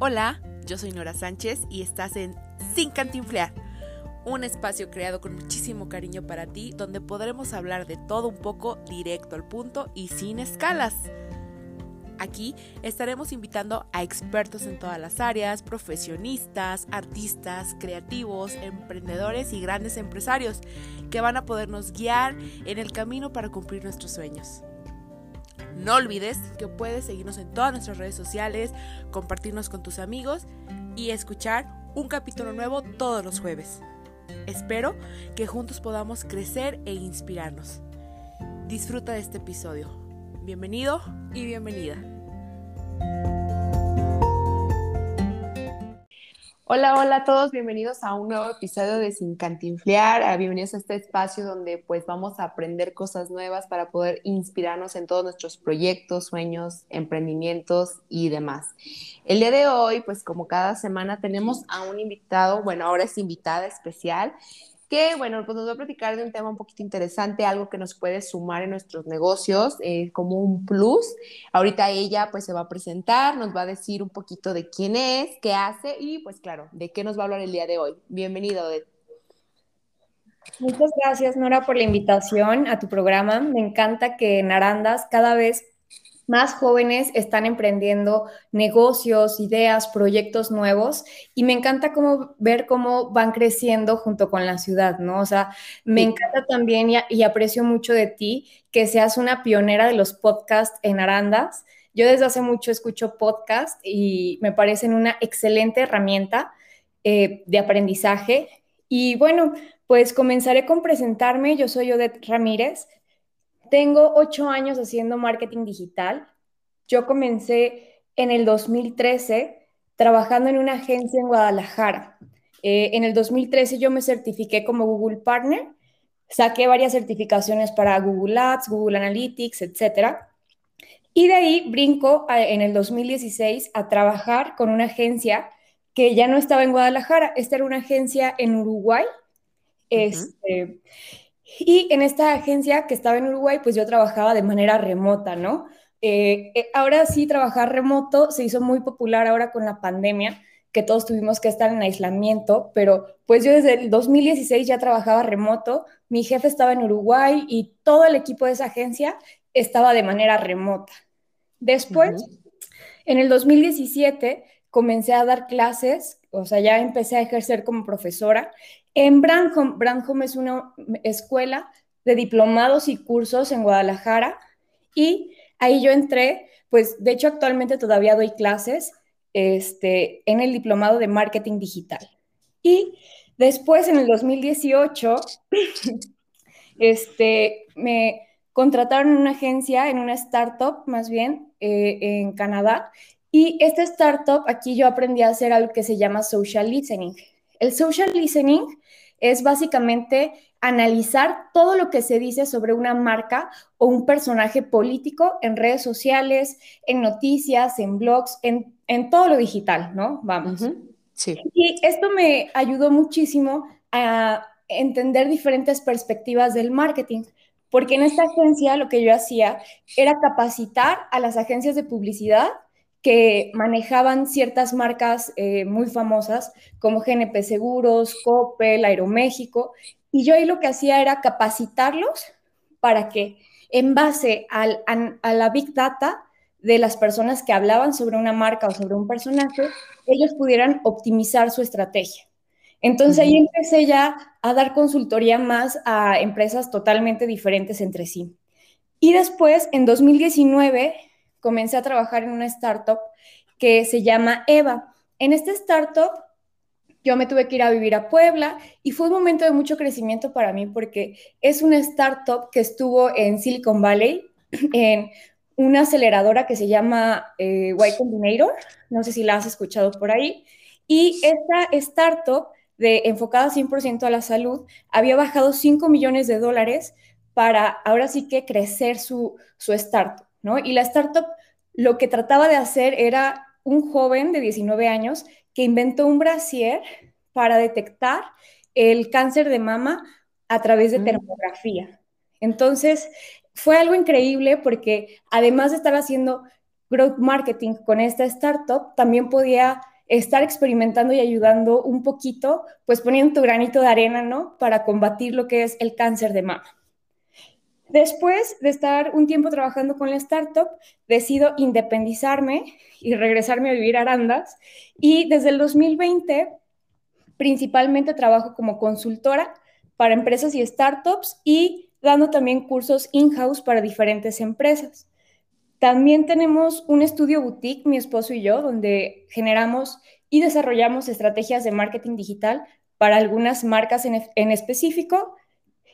Hola, yo soy Nora Sánchez y estás en Sin Cantinflear, un espacio creado con muchísimo cariño para ti donde podremos hablar de todo un poco directo al punto y sin escalas. Aquí estaremos invitando a expertos en todas las áreas, profesionistas, artistas, creativos, emprendedores y grandes empresarios que van a podernos guiar en el camino para cumplir nuestros sueños. No olvides que puedes seguirnos en todas nuestras redes sociales, compartirnos con tus amigos y escuchar un capítulo nuevo todos los jueves. Espero que juntos podamos crecer e inspirarnos. Disfruta de este episodio. Bienvenido y bienvenida. Hola, hola a todos, bienvenidos a un nuevo episodio de Sin Cantinflear, bienvenidos a este espacio donde pues vamos a aprender cosas nuevas para poder inspirarnos en todos nuestros proyectos, sueños, emprendimientos y demás. El día de hoy, pues como cada semana tenemos a un invitado, bueno, ahora es invitada especial, que, bueno, pues nos va a platicar de un tema un poquito interesante, algo que nos puede sumar en nuestros negocios eh, como un plus. Ahorita ella pues se va a presentar, nos va a decir un poquito de quién es, qué hace y pues claro, de qué nos va a hablar el día de hoy. Bienvenido, Odette. Muchas gracias, Nora, por la invitación a tu programa. Me encanta que en Arandas cada vez más jóvenes están emprendiendo negocios, ideas, proyectos nuevos y me encanta cómo, ver cómo van creciendo junto con la ciudad, ¿no? O sea, me encanta también y, aprecio mucho de ti que seas una pionera de los podcasts en Arandas. Yo desde hace mucho escucho podcasts y me parecen una excelente herramienta eh, de aprendizaje. Y bueno, pues comenzaré con presentarme. Yo soy Odette Ramírez. Tengo ocho años haciendo marketing digital. Yo comencé en el 2013 trabajando en una agencia en Guadalajara. Eh, en el 2013 yo me certifiqué como Google Partner, saqué varias certificaciones para Google Ads, Google Analytics, etc. Y de ahí brinco en el 2016 a trabajar con una agencia que ya no estaba en Guadalajara, esta era una agencia en Uruguay. Este, y en esta agencia que estaba en Uruguay, pues yo trabajaba de manera remota, ¿no? Eh, eh, ahora sí, trabajar remoto se hizo muy popular ahora con la pandemia, que todos tuvimos que estar en aislamiento, pero pues yo desde el 2016 ya trabajaba remoto, mi jefe estaba en Uruguay y todo el equipo de esa agencia estaba de manera remota. Después, en el 2017, comencé a dar clases, o sea, ya empecé a ejercer como profesora en Brandhome. Brandhome es una escuela de diplomados y cursos en Guadalajara y ahí yo entré, pues de hecho actualmente todavía doy clases este, en el diplomado de marketing digital. Y después en el 2018, este, me contrataron en una agencia, en una startup más bien, eh, en Canadá. Y esta startup, aquí yo aprendí a hacer algo que se llama social listening. El social listening es básicamente analizar todo lo que se dice sobre una marca o un personaje político en redes sociales, en noticias, en blogs, en, todo lo digital, ¿no? Vamos. Sí. Y esto me ayudó muchísimo a entender diferentes perspectivas del marketing, porque en esta agencia lo que yo hacía era capacitar a las agencias de publicidad que manejaban ciertas marcas eh, muy famosas como GNP Seguros, Coppel, Aeroméxico, y yo ahí lo que hacía era capacitarlos para que en base al, a, la big data de las personas que hablaban sobre una marca o sobre un personaje, ellos pudieran optimizar su estrategia. Entonces ahí empecé ya a dar consultoría más a empresas totalmente diferentes entre sí. Y después, en 2019, comencé a trabajar en una startup que se llama Eva. En esta startup yo me tuve que ir a vivir a Puebla y fue un momento de mucho crecimiento para mí porque es una startup que estuvo en Silicon Valley, en una aceleradora que se llama eh, Y Combinator, no sé si la has escuchado por ahí, y esta startup de, enfocada 100% a la salud había bajado 5 millones de dólares para ahora sí que crecer su, su startup. Y la startup lo que trataba de hacer era un joven de 19 años que inventó un brasier para detectar el cáncer de mama a través de mm. termografía. Entonces, fue algo increíble porque además de estar haciendo growth marketing con esta startup, también podía estar experimentando y ayudando un poquito, pues poniendo tu granito de arena, ¿no? Para combatir lo que es el cáncer de mama. Después de estar un tiempo trabajando con la startup, decido independizarme y regresarme a vivir a Arandas. Y desde el 2020, principalmente trabajo como consultora para empresas y startups y dando también cursos in-house para diferentes empresas. También tenemos un estudio boutique, mi esposo y yo, donde generamos y desarrollamos estrategias de marketing digital para algunas marcas en, en específico.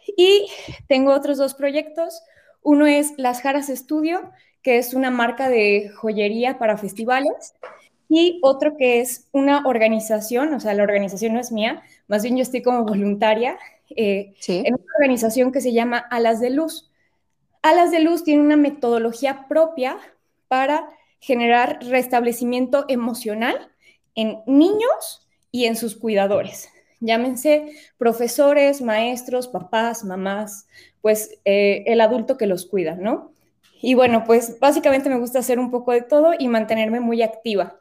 Y tengo otros dos proyectos. Uno es Las Jaras Studio, que es una marca de joyería para festivales. Y otro que es una organización, o sea, la organización no es mía, más bien yo estoy como voluntaria eh, en una organización que se llama Alas de Luz. Alas de Luz tiene una metodología propia para generar restablecimiento emocional en niños y en sus cuidadores. Llámense profesores, maestros, papás, mamás, pues eh, el adulto que los cuida, ¿no? Y bueno, pues básicamente me gusta hacer un poco de todo y mantenerme muy activa.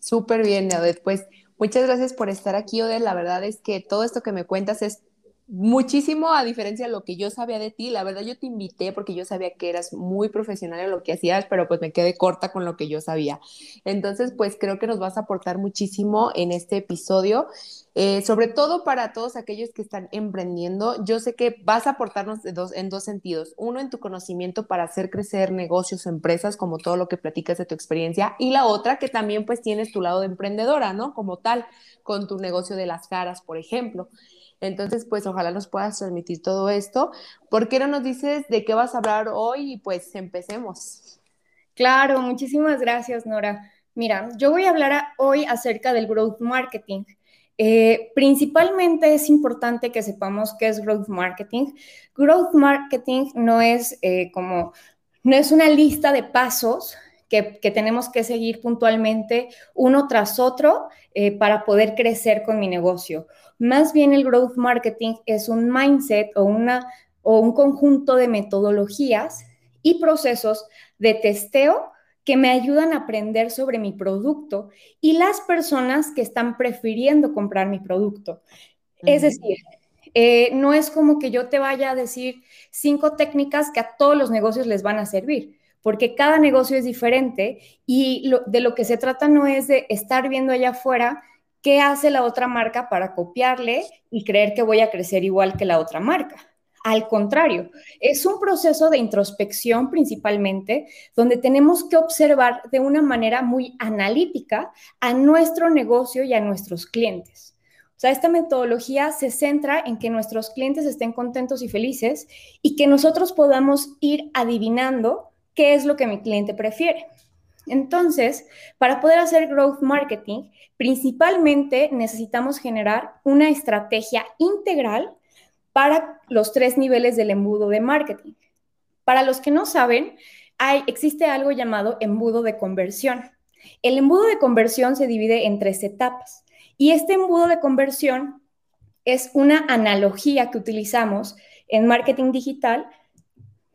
Súper bien, Odette. Pues muchas gracias por estar aquí, Odette. La verdad es que todo esto que me cuentas es muchísimo a diferencia de lo que yo sabía de ti. La verdad yo te invité porque yo sabía que eras muy profesional en lo que hacías, pero pues me quedé corta con lo que yo sabía. Entonces, pues creo que nos vas a aportar muchísimo en este episodio. Eh, sobre todo para todos aquellos que están emprendiendo, yo sé que vas a aportarnos en dos sentidos. Uno, en tu conocimiento para hacer crecer negocios empresas, como todo lo que platicas de tu experiencia, y la otra, que también pues tienes tu lado de emprendedora, ¿no? Como tal, con tu negocio de las caras, por ejemplo. Entonces, pues ojalá nos puedas transmitir todo esto. ¿Por qué no nos dices de qué vas a hablar hoy? Y pues empecemos. Claro, muchísimas gracias, Nora. Mira, yo voy a hablar hoy acerca del growth marketing. Eh, principalmente es importante que sepamos qué es growth marketing. Growth marketing no es eh, como, no es una lista de pasos que, tenemos que seguir puntualmente uno tras otro eh, para poder crecer con mi negocio. Más bien el growth marketing es un mindset o, una, o un conjunto de metodologías y procesos de testeo que me ayudan a aprender sobre mi producto y las personas que están prefiriendo comprar mi producto. Es decir, eh, no es como que yo te vaya a decir cinco técnicas que a todos los negocios les van a servir, porque cada negocio es diferente y de lo que se trata no es de estar viendo allá afuera qué hace la otra marca para copiarle y creer que voy a crecer igual que la otra marca. Al contrario, es un proceso de introspección principalmente, donde tenemos que observar de una manera muy analítica a nuestro negocio y a nuestros clientes. O sea, esta metodología se centra en que nuestros clientes estén contentos y felices y que nosotros podamos ir adivinando qué es lo que mi cliente prefiere. Entonces, para poder hacer growth marketing, principalmente necesitamos generar una estrategia integral para los tres niveles del embudo de marketing. Para los que no saben, hay, existe algo llamado embudo de conversión. El embudo de conversión se divide en tres etapas y este embudo de conversión es una analogía que utilizamos en marketing digital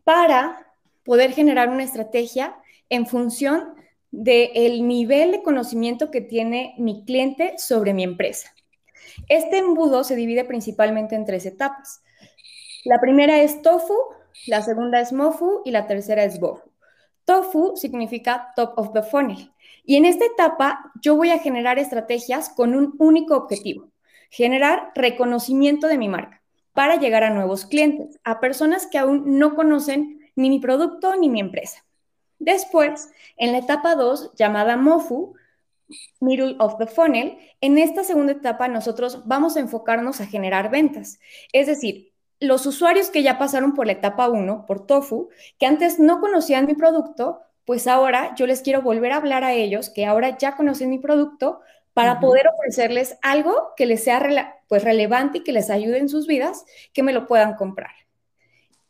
para poder generar una estrategia en función del nivel de conocimiento que tiene mi cliente sobre mi empresa. Este embudo se divide principalmente en tres etapas. La primera es TOFU, la segunda es MOFU y la tercera es BOFU. TOFU significa top of the funnel. Y en esta etapa yo voy a generar estrategias con un único objetivo, generar reconocimiento de mi marca para llegar a nuevos clientes, a personas que aún no conocen ni mi producto ni mi empresa. Después, en la etapa 2, llamada MOFU, Middle of the Funnel, en esta segunda etapa nosotros vamos a enfocarnos a generar ventas. Es decir, los usuarios que ya pasaron por la etapa 1, por TOFU, que antes no conocían mi producto, pues ahora yo les quiero volver a hablar a ellos, que ahora ya conocen mi producto, para poder ofrecerles algo que les sea pues, relevante y que les ayude en sus vidas, que me lo puedan comprar.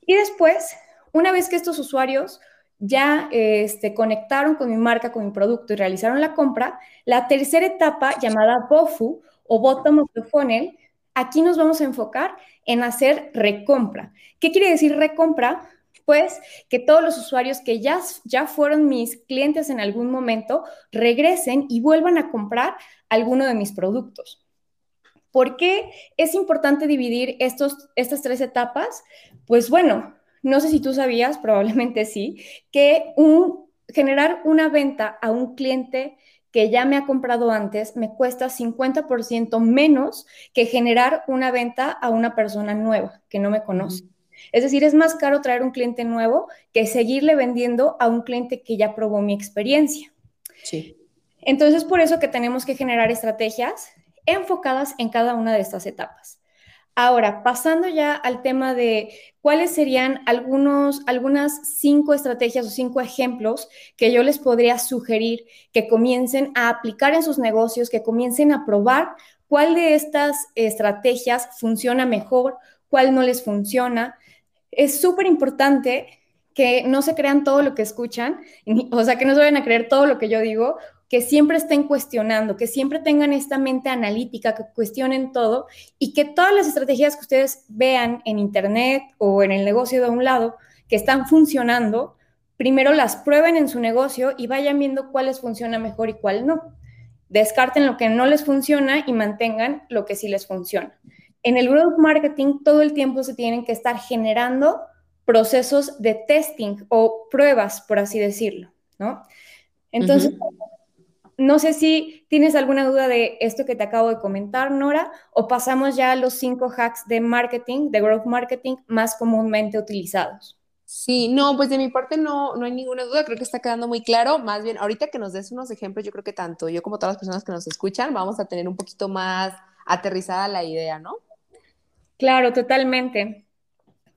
Y después, una vez que estos usuarios ya este, conectaron con mi marca, con mi producto y realizaron la compra, la tercera etapa llamada BOFU o Bottom of the Funnel, aquí nos vamos a enfocar en hacer recompra. ¿Qué quiere decir recompra? pues que todos los usuarios que ya, ya fueron mis clientes en algún momento regresen y vuelvan a comprar alguno de mis productos. ¿Por qué es importante dividir estos, estas tres etapas? Pues bueno, no sé si tú sabías, probablemente sí, que un, generar una venta a un cliente que ya me ha comprado antes me cuesta 50% menos que generar una venta a una persona nueva que no me conoce. Es decir, es más caro traer un cliente nuevo que seguirle vendiendo a un cliente que ya probó mi experiencia. Sí. Entonces, por eso que tenemos que generar estrategias enfocadas en cada una de estas etapas. Ahora, pasando ya al tema de cuáles serían algunos, algunas cinco estrategias o cinco ejemplos que yo les podría sugerir que comiencen a aplicar en sus negocios, que comiencen a probar cuál de estas estrategias funciona mejor, cuál no les funciona, es súper importante que no se crean todo lo que escuchan, o sea, que no se vayan a creer todo lo que yo digo, que siempre estén cuestionando, que siempre tengan esta mente analítica, que cuestionen todo y que todas las estrategias que ustedes vean en Internet o en el negocio de un lado que están funcionando, primero las prueben en su negocio y vayan viendo cuál les funciona mejor y cuál no. Descarten lo que no les funciona y mantengan lo que sí les funciona en el growth marketing todo el tiempo se tienen que estar generando procesos de testing o pruebas, por así decirlo, ¿no? Entonces, no sé si tienes alguna duda de esto que te acabo de comentar, Nora, o pasamos ya a los cinco hacks de marketing, de growth marketing más comúnmente utilizados. Sí, no, pues de mi parte no, no hay ninguna duda, creo que está quedando muy claro. Más bien, ahorita que nos des unos ejemplos, yo creo que tanto yo como todas las personas que nos escuchan vamos a tener un poquito más aterrizada la idea, ¿no? Claro, totalmente.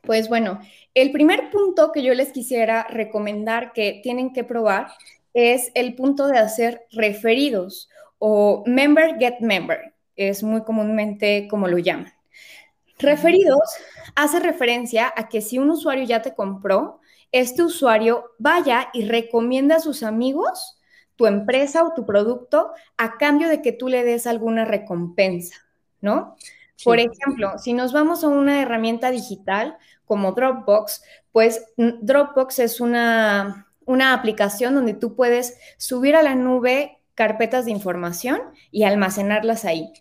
Pues bueno, el primer punto que yo les quisiera recomendar que tienen que probar es el punto de hacer referidos o member get member, es muy comúnmente como lo llaman. Referidos hace referencia a que si un usuario ya te compró, este usuario vaya y recomienda a sus amigos tu empresa o tu producto a cambio de que tú le des alguna recompensa, ¿no? Por ejemplo, si nos vamos a una herramienta digital como Dropbox, pues Dropbox es una, una aplicación donde tú puedes subir a la nube carpetas de información y almacenarlas ahí.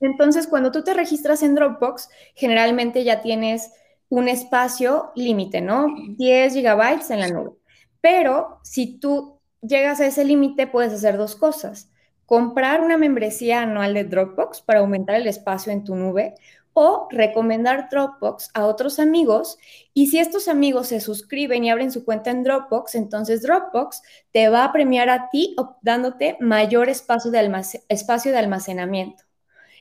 Entonces, cuando tú te registras en Dropbox, generalmente ya tienes un espacio límite, ¿no? 10 gigabytes en la nube. Pero si tú llegas a ese límite, puedes hacer dos cosas comprar una membresía anual de Dropbox para aumentar el espacio en tu nube o recomendar Dropbox a otros amigos y si estos amigos se suscriben y abren su cuenta en Dropbox, entonces Dropbox te va a premiar a ti dándote mayor espacio de, espacio de almacenamiento.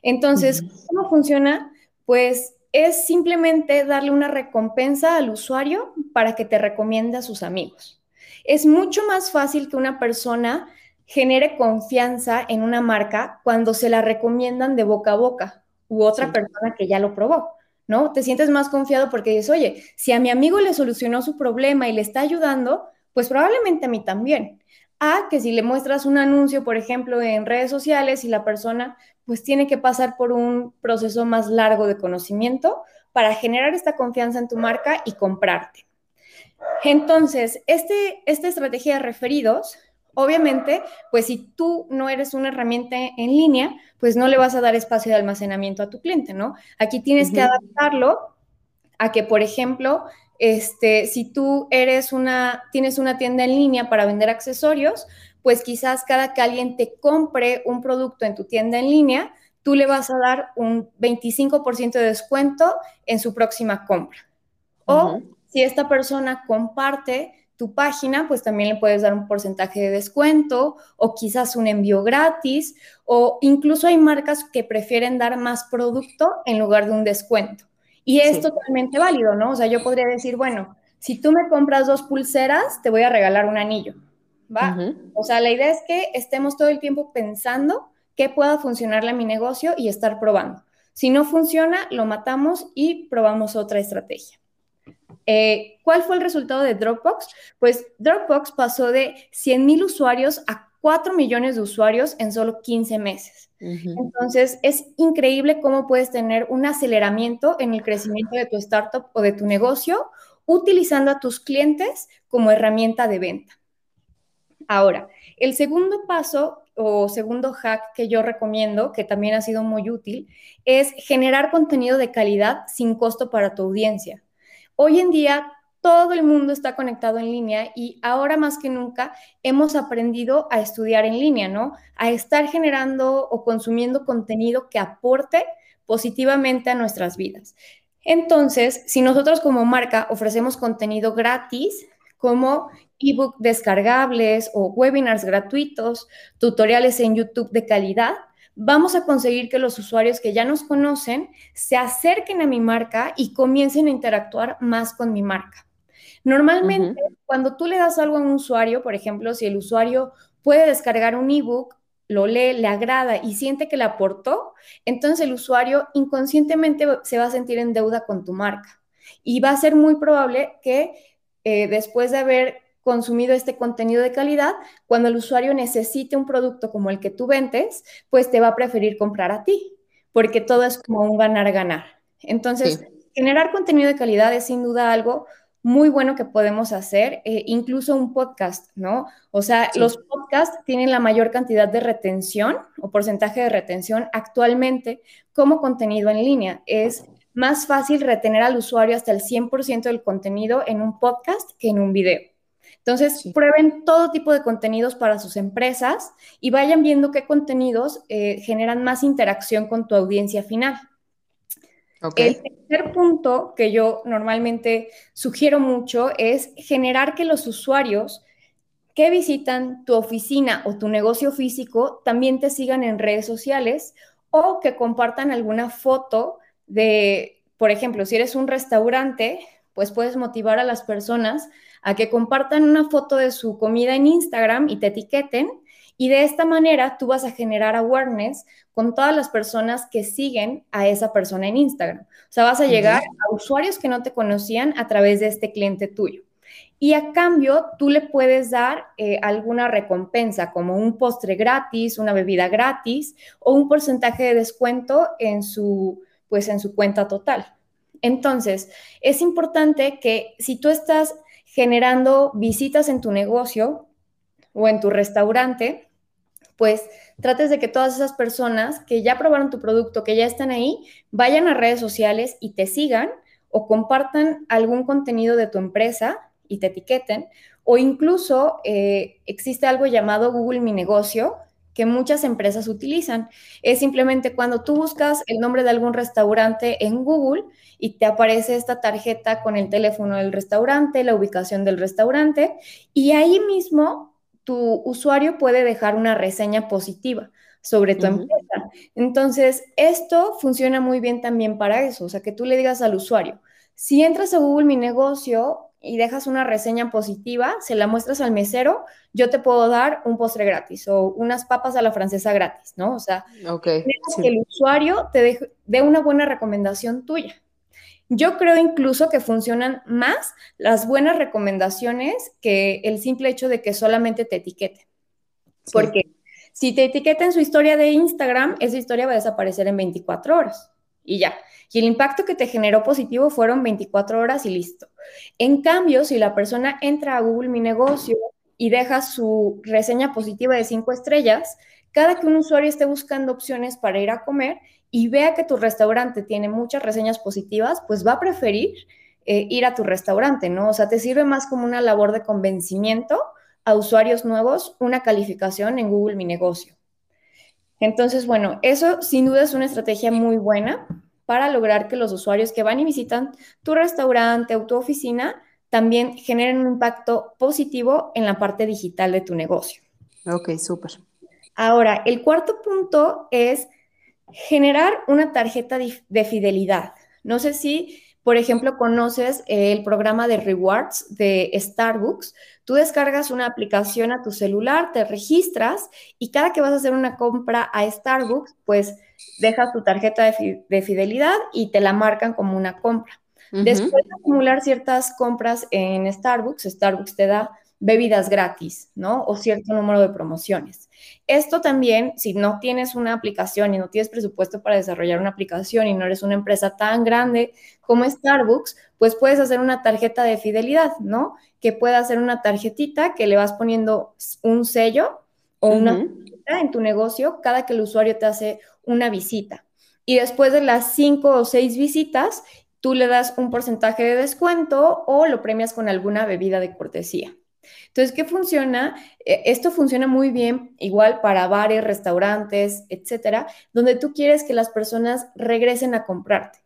Entonces, ¿cómo funciona? Pues es simplemente darle una recompensa al usuario para que te recomiende a sus amigos. Es mucho más fácil que una persona genere confianza en una marca cuando se la recomiendan de boca a boca u otra persona que ya lo probó, ¿no? Te sientes más confiado porque dices, oye, si a mi amigo le solucionó su problema y le está ayudando, pues probablemente a mí también. A que si le muestras un anuncio, por ejemplo, en redes sociales y la persona pues tiene que pasar por un proceso más largo de conocimiento para generar esta confianza en tu marca y comprarte. Entonces, este, esta estrategia de referidos Obviamente, pues si tú no eres una herramienta en línea, pues no le vas a dar espacio de almacenamiento a tu cliente, ¿no? Aquí tienes que adaptarlo a que, por ejemplo, este, si tú eres una, tienes una tienda en línea para vender accesorios, pues quizás cada que alguien te compre un producto en tu tienda en línea, tú le vas a dar un 25% de descuento en su próxima compra. O si esta persona comparte tu página, pues también le puedes dar un porcentaje de descuento o quizás un envío gratis o incluso hay marcas que prefieren dar más producto en lugar de un descuento. Y es totalmente válido, ¿no? O sea, yo podría decir, bueno, si tú me compras dos pulseras, te voy a regalar un anillo, ¿va? O sea, la idea es que estemos todo el tiempo pensando qué pueda funcionarle a mi negocio y estar probando. Si no funciona, lo matamos y probamos otra estrategia. Eh, ¿Cuál fue el resultado de Dropbox? Pues Dropbox pasó de 100 mil usuarios a 4 millones de usuarios en solo 15 meses. Entonces, es increíble cómo puedes tener un aceleramiento en el crecimiento de tu startup o de tu negocio utilizando a tus clientes como herramienta de venta. Ahora, el segundo paso o segundo hack que yo recomiendo, que también ha sido muy útil, es generar contenido de calidad sin costo para tu audiencia. Hoy en día todo el mundo está conectado en línea y ahora más que nunca hemos aprendido a estudiar en línea, ¿no? A estar generando o consumiendo contenido que aporte positivamente a nuestras vidas. Entonces, si nosotros como marca ofrecemos contenido gratis, como ebook descargables o webinars gratuitos, tutoriales en YouTube de calidad, vamos a conseguir que los usuarios que ya nos conocen se acerquen a mi marca y comiencen a interactuar más con mi marca. Normalmente, cuando tú le das algo a un usuario, por ejemplo, si el usuario puede descargar un ebook, lo lee, le agrada y siente que le aportó, entonces el usuario inconscientemente se va a sentir en deuda con tu marca. Y va a ser muy probable que eh, después de haber consumido este contenido de calidad, cuando el usuario necesite un producto como el que tú vendes, pues te va a preferir comprar a ti, porque todo es como un ganar-ganar. Entonces, generar contenido de calidad es sin duda algo muy bueno que podemos hacer, eh, incluso un podcast, ¿no? O sea, los podcasts tienen la mayor cantidad de retención o porcentaje de retención actualmente como contenido en línea. Es más fácil retener al usuario hasta el 100% del contenido en un podcast que en un video. Entonces, prueben todo tipo de contenidos para sus empresas y vayan viendo qué contenidos eh, generan más interacción con tu audiencia final. El tercer punto que yo normalmente sugiero mucho es generar que los usuarios que visitan tu oficina o tu negocio físico también te sigan en redes sociales o que compartan alguna foto de, por ejemplo, si eres un restaurante, pues puedes motivar a las personas a que compartan una foto de su comida en Instagram y te etiqueten y de esta manera tú vas a generar awareness con todas las personas que siguen a esa persona en Instagram. O sea, vas a llegar a usuarios que no te conocían a través de este cliente tuyo. Y a cambio, tú le puedes dar eh, alguna recompensa, como un postre gratis, una bebida gratis o un porcentaje de descuento en su, pues, en su cuenta total. Entonces, es importante que si tú estás generando visitas en tu negocio o en tu restaurante, pues trates de que todas esas personas que ya probaron tu producto, que ya están ahí, vayan a redes sociales y te sigan o compartan algún contenido de tu empresa y te etiqueten. O incluso eh, existe algo llamado Google Mi Negocio que muchas empresas utilizan. Es simplemente cuando tú buscas el nombre de algún restaurante en Google y te aparece esta tarjeta con el teléfono del restaurante, la ubicación del restaurante, y ahí mismo tu usuario puede dejar una reseña positiva sobre tu empresa. Entonces, esto funciona muy bien también para eso, o sea, que tú le digas al usuario, si entras a Google Mi Negocio y dejas una reseña positiva, se la muestras al mesero, yo te puedo dar un postre gratis o unas papas a la francesa gratis, ¿no? O sea, que el usuario te dé una buena recomendación tuya. Yo creo incluso que funcionan más las buenas recomendaciones que el simple hecho de que solamente te etiqueten. Porque si te etiqueten su historia de Instagram, esa historia va a desaparecer en 24 horas y ya. Y el impacto que te generó positivo fueron 24 horas y listo. En cambio, si la persona entra a Google Mi Negocio y deja su reseña positiva de 5 estrellas, cada que un usuario esté buscando opciones para ir a comer, y vea que tu restaurante tiene muchas reseñas positivas, pues va a preferir eh, ir a tu restaurante, ¿no? O sea, te sirve más como una labor de convencimiento a usuarios nuevos, una calificación en Google Mi Negocio. Entonces, bueno, eso sin duda es una estrategia muy buena para lograr que los usuarios que van y visitan tu restaurante o tu oficina también generen un impacto positivo en la parte digital de tu negocio. Ok, súper. Ahora, el cuarto punto es generar una tarjeta de fidelidad. No sé si, por ejemplo, conoces el programa de rewards de Starbucks. Tú descargas una aplicación a tu celular, te registras y cada que vas a hacer una compra a Starbucks, pues dejas tu tarjeta de, fidelidad y te la marcan como una compra. Después de acumular ciertas compras en Starbucks, Starbucks te da bebidas gratis, ¿no? O cierto número de promociones. Esto también, si no tienes una aplicación y no tienes presupuesto para desarrollar una aplicación y no eres una empresa tan grande como Starbucks, pues puedes hacer una tarjeta de fidelidad, ¿no? Que pueda ser una tarjetita que le vas poniendo un sello o una en tu negocio cada que el usuario te hace una visita. Y después de las cinco o seis visitas, tú le das un porcentaje de descuento o lo premias con alguna bebida de cortesía. Entonces, ¿qué funciona? E, esto funciona muy bien igual para bares, restaurantes, etcétera, donde tú quieres que las personas regresen a comprarte.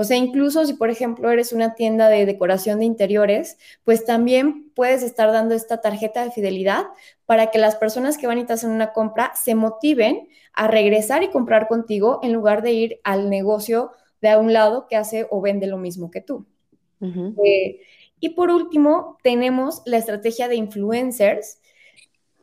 O sea, incluso si, por ejemplo, eres una tienda de decoración de interiores, pues también puedes estar dando esta tarjeta de fidelidad para que las personas que van y te hacen una compra se motiven a regresar y comprar contigo en lugar de ir al negocio de a un lado que hace o vende lo mismo que tú. Eh, y por último, tenemos la estrategia de influencers,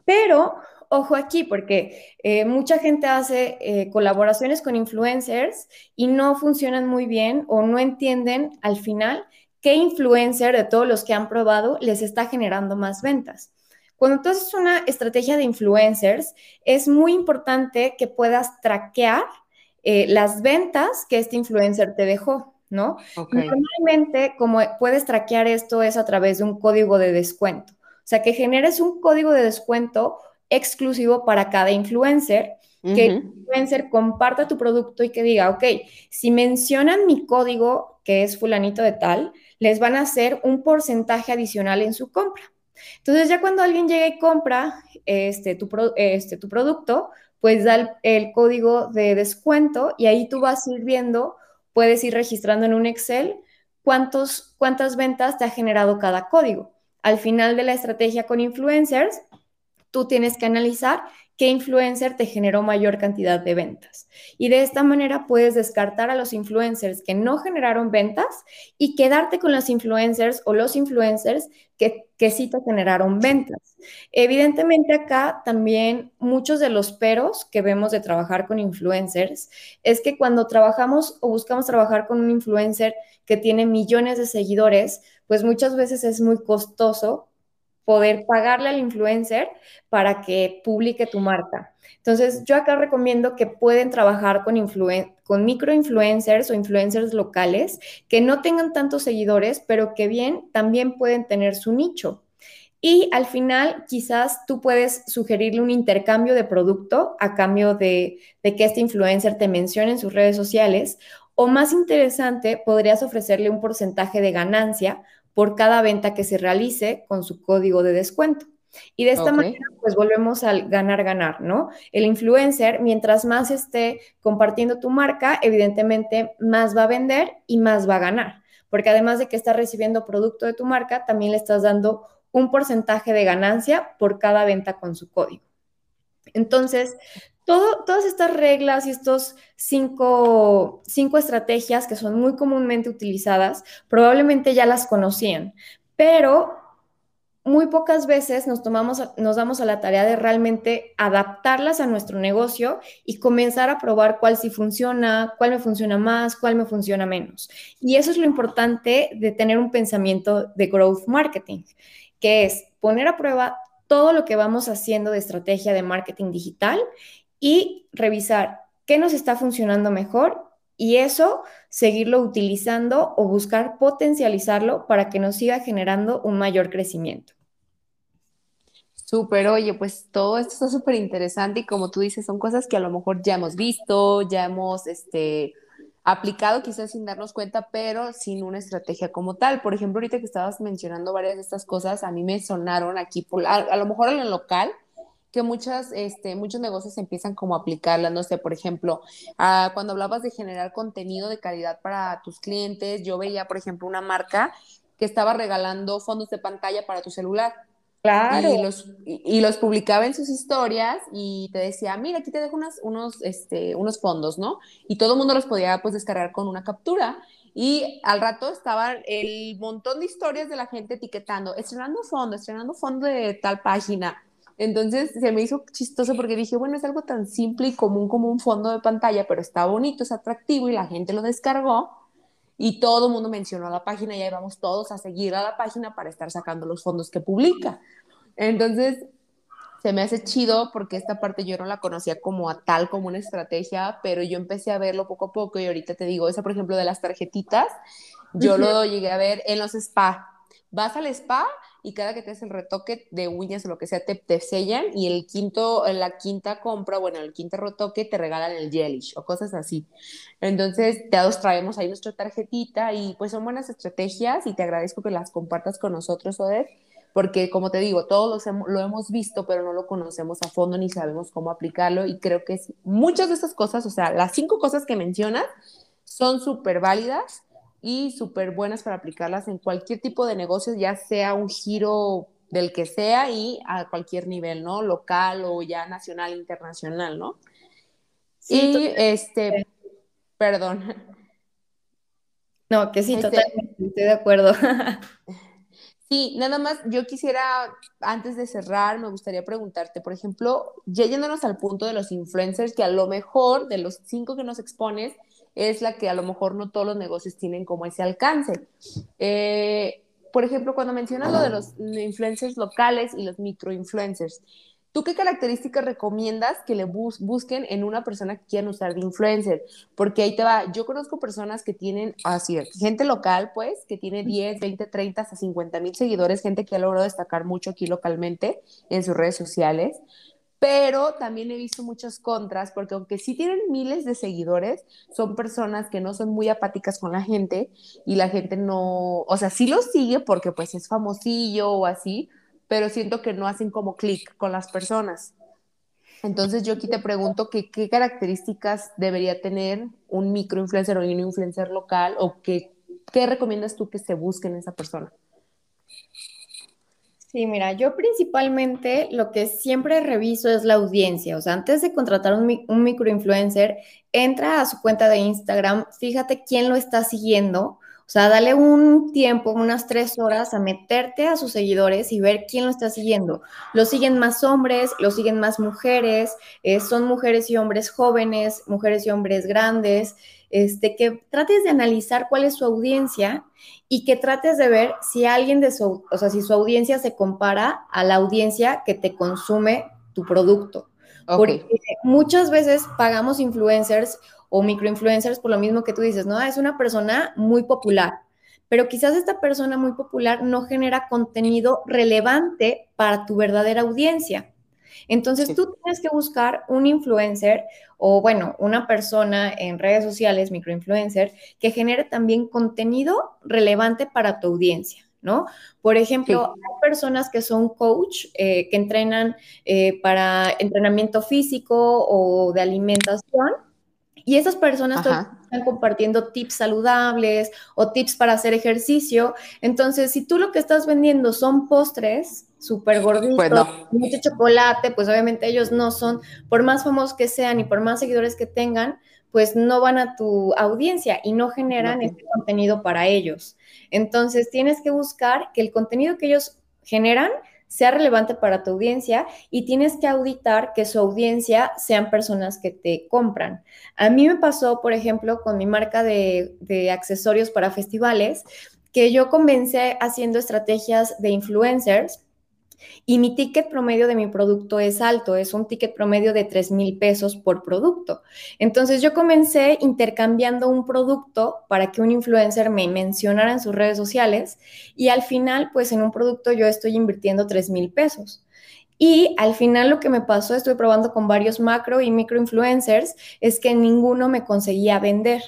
pero ojo aquí, porque eh, mucha gente hace eh, colaboraciones con influencers y no funcionan muy bien o no entienden al final qué influencer de todos los que han probado les está generando más ventas. Cuando tú haces una estrategia de influencers, es muy importante que puedas traquear eh, las ventas que este influencer te dejó. ¿No? Normalmente, como puedes traquear esto es a través de un código de descuento. O sea, que generes un código de descuento exclusivo para cada influencer, que el influencer comparta tu producto y que diga, ok, si mencionan mi código, que es fulanito de tal, les van a hacer un porcentaje adicional en su compra. Entonces ya cuando alguien llega y compra este, tu, este, tu producto, pues da el, el, código de descuento y ahí tú vas ir viendo, puedes ir registrando en un Excel cuántos, cuántas ventas te ha generado cada código. Al final de la estrategia con influencers, tú tienes que analizar qué influencer te generó mayor cantidad de ventas. Y de esta manera puedes descartar a los influencers que no generaron ventas y quedarte con los influencers o los influencers que, que sí te generaron ventas. Evidentemente acá también muchos de los peros que vemos de trabajar con influencers es que cuando trabajamos o buscamos trabajar con un influencer que tiene millones de seguidores, pues muchas veces es muy costoso poder pagarle al influencer para que publique tu marca. Entonces, yo acá recomiendo que pueden trabajar con, con microinfluencers o influencers locales que no tengan tantos seguidores, pero que bien también pueden tener su nicho. Y al final, quizás tú puedes sugerirle un intercambio de producto a cambio de, de que este influencer te mencione en sus redes sociales. O más interesante, podrías ofrecerle un porcentaje de ganancia por cada venta que se realice con su código de descuento. Y de esta manera, pues volvemos al ganar-ganar, ¿no? El influencer, mientras más esté compartiendo tu marca, evidentemente más va a vender y más va a ganar, porque además de que está recibiendo producto de tu marca, también le estás dando un porcentaje de ganancia por cada venta con su código. Entonces, todas estas reglas y estos cinco, cinco estrategias que son muy comúnmente utilizadas, probablemente ya las conocían, pero muy pocas veces nos, tomamos, nos damos a la tarea de realmente adaptarlas a nuestro negocio y comenzar a probar cuál sí funciona, cuál me funciona más, cuál me funciona menos. Y eso es lo importante de tener un pensamiento de growth marketing, que es poner a prueba todo lo que vamos haciendo de estrategia de marketing digital y revisar qué nos está funcionando mejor y eso seguirlo utilizando o buscar potencializarlo para que nos siga generando un mayor crecimiento. Súper, oye, pues todo esto está súper interesante y como tú dices, son cosas que a lo mejor ya hemos visto, ya hemos este, aplicado quizás sin darnos cuenta, pero sin una estrategia como tal. Por ejemplo, ahorita que estabas mencionando varias de estas cosas, a mí me sonaron aquí, por, a, lo mejor en lo local, que muchas, este, muchos negocios empiezan como a aplicarlas, no sé, por ejemplo, ah, cuando hablabas de generar contenido de calidad para tus clientes, yo veía, por ejemplo, una marca que estaba regalando fondos de pantalla para tu celular. Claro. Y los, y, los publicaba en sus historias y te decía, mira, aquí te dejo unos, este, unos fondos, ¿no? Y todo el mundo los podía pues descargar con una captura. Y al rato estaba el montón de historias de la gente etiquetando, estrenando fondo, estrenando fondo de tal página. Entonces se me hizo chistoso porque dije, bueno, es algo tan simple y común como un fondo de pantalla, pero está bonito, es atractivo y la gente lo descargó y todo el mundo mencionó la página y ahí vamos todos a seguir a la página para estar sacando los fondos que publica. Entonces, se me hace chido porque esta parte yo no la conocía como a tal, como una estrategia, pero yo empecé a verlo poco a poco y ahorita te digo, esa por ejemplo de las tarjetitas, yo lo llegué a ver en los spa. Vas al spa y cada que te haces el retoque de uñas o lo que sea, te, te sellan y el quinto, la quinta compra, bueno, el quinto retoque te regalan el gelish o cosas así. Entonces, te traemos ahí nuestra tarjetita y pues son buenas estrategias y te agradezco que las compartas con nosotros, Odette porque como te digo, todos lo hemos visto, pero no lo conocemos a fondo ni sabemos cómo aplicarlo y creo que es, muchas de estas cosas, o sea, las cinco cosas que mencionas son súper válidas y súper buenas para aplicarlas en cualquier tipo de negocio, ya sea un giro del que sea y a cualquier nivel, ¿no? Local o ya nacional, internacional, ¿no? y este, perdón. No, que sí, este totalmente, estoy de acuerdo. Sí, nada más, yo quisiera, antes de cerrar, me gustaría preguntarte, por ejemplo, ya yéndonos al punto de los influencers, que a lo mejor de los cinco que nos expones, es la que a lo mejor no todos los negocios tienen como ese alcance. Eh, por ejemplo, cuando mencionas lo de los influencers locales y los microinfluencers, ¿Tú qué características recomiendas que le busquen en una persona que quieran usar de influencer? Porque ahí te va, yo conozco personas que tienen, así, gente local, pues, que tiene 10, 20, 30, hasta 50 mil seguidores, gente que ha logrado destacar mucho aquí localmente en sus redes sociales, pero también he visto muchas contras, porque aunque sí tienen miles de seguidores, son personas que no son muy apáticas con la gente y la gente no, o sea, sí lo sigue porque pues es famosillo o así, pero siento que no hacen como clic con las personas. Entonces yo aquí te pregunto que, qué características debería tener un microinfluencer o un influencer local o qué recomiendas tú que se busque en esa persona. Sí, mira, yo principalmente lo que siempre reviso es la audiencia. O sea, antes de contratar un, microinfluencer, entra a su cuenta de Instagram, fíjate quién lo está siguiendo o sea, dale un tiempo, unas tres horas a meterte a sus seguidores y ver quién lo está siguiendo. Lo siguen más hombres, lo siguen más mujeres, eh, son mujeres y hombres jóvenes, mujeres y hombres grandes. Este, que trates de analizar cuál es su audiencia y que trates de ver si alguien de su, o sea, si su audiencia se compara a la audiencia que te consume tu producto. Porque muchas veces pagamos influencers o microinfluencers por lo mismo que tú dices, ¿no? Es una persona muy popular, pero quizás esta persona muy popular no genera contenido relevante para tu verdadera audiencia. Entonces tú tienes que buscar un influencer o bueno, una persona en redes sociales, microinfluencer, que genere también contenido relevante para tu audiencia. ¿No? Por ejemplo, hay personas que son coach, eh, que entrenan eh, para entrenamiento físico o de alimentación, y esas personas están compartiendo tips saludables o tips para hacer ejercicio. Entonces, si tú lo que estás vendiendo son postres súper gorditos, pues mucho chocolate, pues obviamente ellos no son, por más famosos que sean y por más seguidores que tengan, pues no van a tu audiencia y no generan este contenido para ellos. Entonces, tienes que buscar que el contenido que ellos generan sea relevante para tu audiencia y tienes que auditar que su audiencia sean personas que te compran. A mí me pasó, por ejemplo, con mi marca de, accesorios para festivales, que yo comencé haciendo estrategias de influencers y mi ticket promedio de mi producto es alto, es un ticket promedio de 3 mil pesos por producto. Entonces yo comencé intercambiando un producto para que un influencer me mencionara en sus redes sociales y al final, pues en un producto yo estoy invirtiendo 3 mil pesos. Y al final lo que me pasó, estuve probando con varios macro y micro influencers, es que ninguno me conseguía vender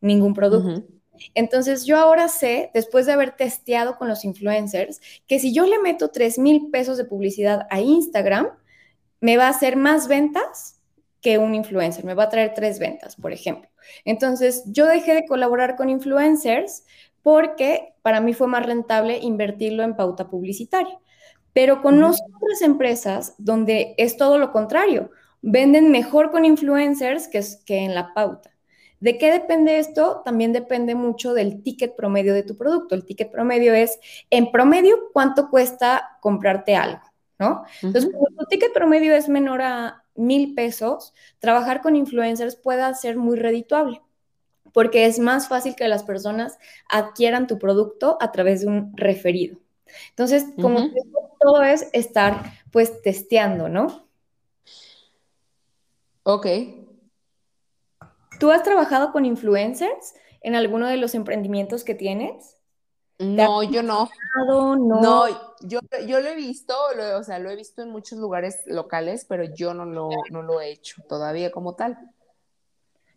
ningún producto. Entonces yo ahora sé, después de haber testeado con los influencers, que si yo le meto 3 mil pesos de publicidad a Instagram, me va a hacer más ventas que un influencer, me va a traer tres ventas, por ejemplo. Entonces yo dejé de colaborar con influencers porque para mí fue más rentable invertirlo en pauta publicitaria. Pero conozco otras empresas donde es todo lo contrario, venden mejor con influencers que, que en la pauta. ¿De qué depende esto? También depende mucho del ticket promedio de tu producto. El ticket promedio es, en promedio, cuánto cuesta comprarte algo, ¿no? Entonces, cuando tu ticket promedio es menor a mil pesos, trabajar con influencers puede ser muy redituable porque es más fácil que las personas adquieran tu producto a través de un referido. Entonces, como todo es estar pues testeando, ¿no? Ok. ¿Tú has trabajado con influencers en alguno de los emprendimientos que tienes? No, yo no. no. No, yo, yo lo he visto, o sea, lo he visto en muchos lugares locales, pero yo no lo, no lo he hecho todavía como tal.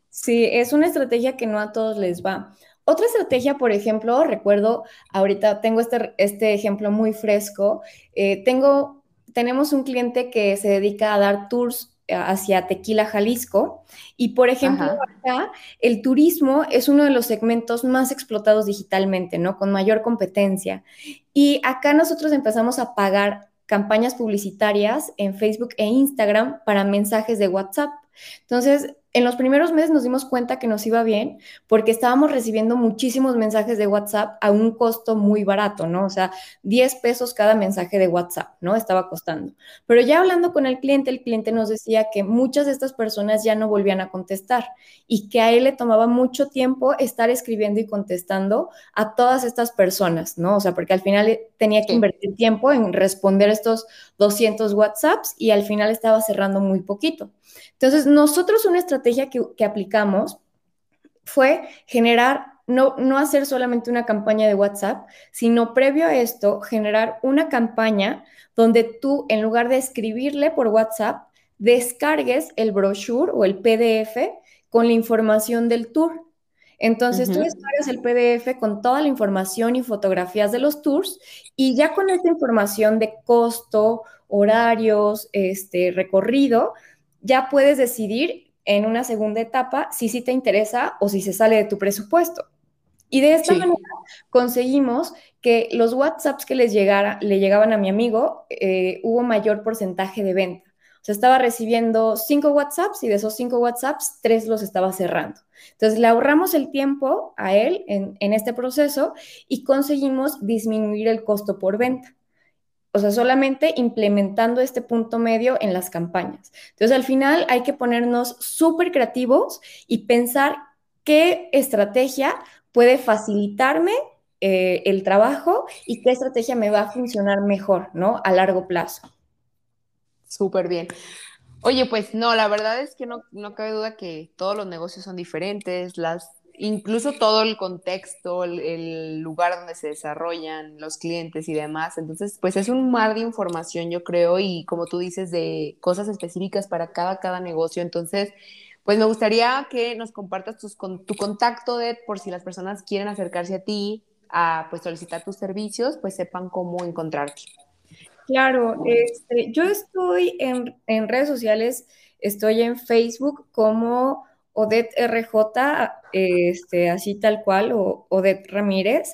Sí, es una estrategia que no a todos les va. Otra estrategia, por ejemplo, recuerdo, ahorita tengo este, este ejemplo muy fresco, eh, tengo, tenemos un cliente que se dedica a dar tours hacia Tequila, Jalisco. Y por ejemplo, acá el turismo es uno de los segmentos más explotados digitalmente, ¿no? Con mayor competencia. Y acá nosotros empezamos a pagar campañas publicitarias en Facebook e Instagram para mensajes de WhatsApp. Entonces, en los primeros meses nos dimos cuenta que nos iba bien porque estábamos recibiendo muchísimos mensajes de WhatsApp a un costo muy barato, ¿no? O sea, 10 pesos cada mensaje de WhatsApp, ¿no? Estaba costando. Pero ya hablando con el cliente, el cliente nos decía que muchas de estas personas ya no volvían a contestar y que a él le tomaba mucho tiempo estar escribiendo y contestando a todas estas personas, ¿no? O sea, porque al final tenía que invertir tiempo en responder estos 200 WhatsApps y al final estaba cerrando muy poquito. Entonces, nosotros una estrategia que, aplicamos fue generar, no, no hacer solamente una campaña de WhatsApp, sino previo a esto, generar una campaña donde tú, en lugar de escribirle por WhatsApp, descargues el brochure o el PDF con la información del tour. Entonces tú descargas el PDF con toda la información y fotografías de los tours y ya con esta información de costo, horarios, este recorrido, ya puedes decidir en una segunda etapa si sí te interesa o si se sale de tu presupuesto. Y de esta manera conseguimos que los WhatsApps que les llegara, le llegaban a mi amigo, eh, hubo mayor porcentaje de venta. O sea, estaba recibiendo cinco WhatsApps y de esos cinco WhatsApps, tres los estaba cerrando. Entonces, le ahorramos el tiempo a él en, en este proceso y conseguimos disminuir el costo por venta o sea, solamente implementando este punto medio en las campañas. Entonces, al final hay que ponernos súper creativos y pensar qué estrategia puede facilitarme eh, el trabajo y qué estrategia me va a funcionar mejor, ¿no? A largo plazo. Súper bien. Oye, pues no, la verdad es que no, no cabe duda que todos los negocios son diferentes, las incluso todo el contexto, el, lugar donde se desarrollan los clientes y demás. Entonces, pues es un mar de información, yo creo, y como tú dices, de cosas específicas para cada, cada negocio. Entonces, pues me gustaría que nos compartas tus, con, tu contacto de, por si las personas quieren acercarse a ti, a pues solicitar tus servicios, pues sepan cómo encontrarte. Claro, este, yo estoy en, en redes sociales, estoy en Facebook como Odette RJ, este, así tal cual, o Odette Ramírez.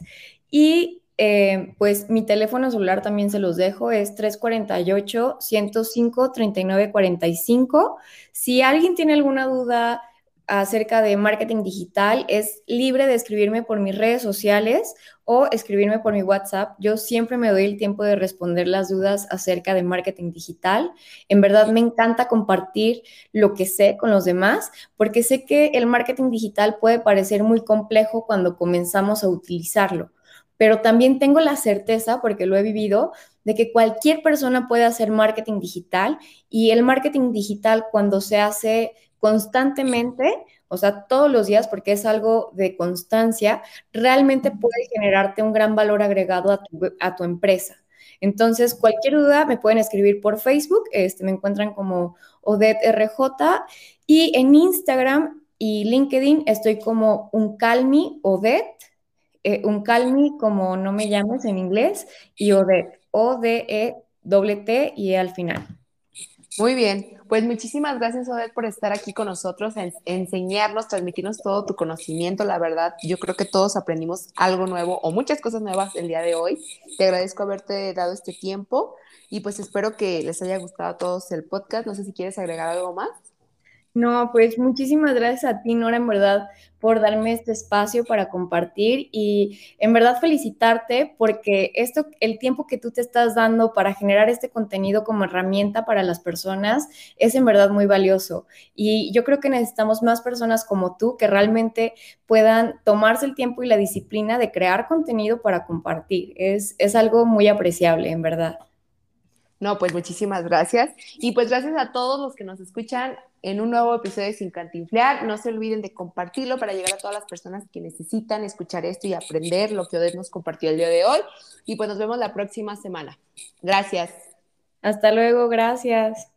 Y eh, pues mi teléfono celular también se los dejo, es 348-105-3945. Si alguien tiene alguna duda acerca de marketing digital, es libre de escribirme por mis redes sociales o escribirme por mi WhatsApp. Yo siempre me doy el tiempo de responder las dudas acerca de marketing digital. En verdad me encanta compartir lo que sé con los demás porque sé que el marketing digital puede parecer muy complejo cuando comenzamos a utilizarlo, pero también tengo la certeza, porque lo he vivido, de que cualquier persona puede hacer marketing digital y el marketing digital cuando se hace constantemente, o sea, todos los días, porque es algo de constancia, realmente puede generarte un gran valor agregado a tu, empresa. Entonces, cualquier duda me pueden escribir por Facebook, este, me encuentran como Odette RJ y en Instagram y LinkedIn estoy como un calmi Odette, eh, un calmi como no me llames en inglés y Odette, O-D-E-T-T y e al final. Muy bien, pues muchísimas gracias Odette por estar aquí con nosotros, enseñarnos, transmitirnos todo tu conocimiento. La verdad, yo creo que todos aprendimos algo nuevo o muchas cosas nuevas el día de hoy. Te agradezco haberte dado este tiempo y pues espero que les haya gustado a todos el podcast. No sé si quieres agregar algo más. No, pues muchísimas gracias a ti, Nora, en verdad, por darme este espacio para compartir y en verdad felicitarte porque esto, el tiempo que tú te estás dando para generar este contenido como herramienta para las personas es en verdad muy valioso. Y yo creo que necesitamos más personas como tú que realmente puedan tomarse el tiempo y la disciplina de crear contenido para compartir. Es, es algo muy apreciable, en verdad. No, pues muchísimas gracias. Y pues gracias a todos los que nos escuchan en un nuevo episodio de Sin Cantinflear. No se olviden de compartirlo para llegar a todas las personas que necesitan escuchar esto y aprender lo que Odette nos compartió el día de hoy. Y pues nos vemos la próxima semana. Gracias. Hasta luego, gracias.